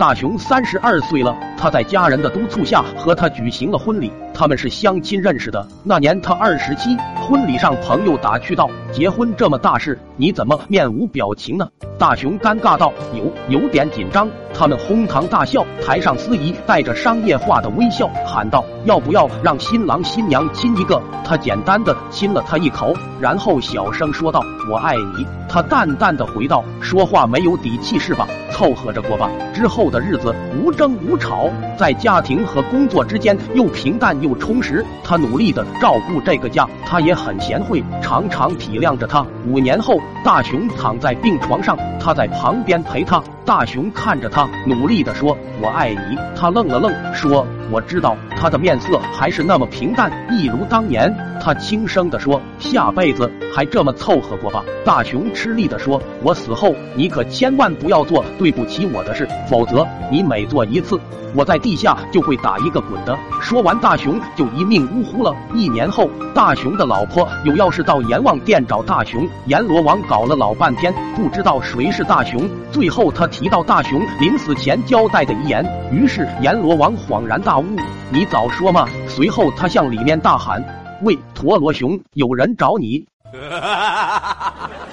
大雄三十二岁了，他在家人的督促下和他举行了婚礼。他们是相亲认识的，那年他二十七。婚礼上，朋友打趣道：“结婚这么大事，你怎么面无表情呢？”大雄尴尬道：“有有点紧张。”他们哄堂大笑。台上司仪带着商业化的微笑喊道：“要不要让新郎新娘亲一个？”他简单的亲了他一口，然后小声说道：“我爱你。”他淡淡的回道：“说话没有底气是吧？凑合着过吧。”之后的日子无争无吵，在家庭和工作之间又平淡又充实。他努力的照顾这个家，他也很贤惠，常常体谅着他。五年后，大雄躺在病床上，他在旁边陪他。大雄看着他，努力的说：“我爱你。”他愣了愣，说：“我知道。”他的面色还是那么平淡，一如当年。他轻声地说：“下辈子还这么凑合过吧。”大雄吃力地说：“我死后，你可千万不要做对不起我的事，否则你每做一次，我在地下就会打一个滚的。”说完，大雄就一命呜呼了。一年后，大雄的老婆有要事到阎王殿找大雄，阎罗王搞了老半天，不知道谁是大雄。最后，他提到大雄临死前交代的遗言，于是阎罗王恍然大悟：“你早说嘛！”随后，他向里面大喊。喂，陀螺熊，有人找你。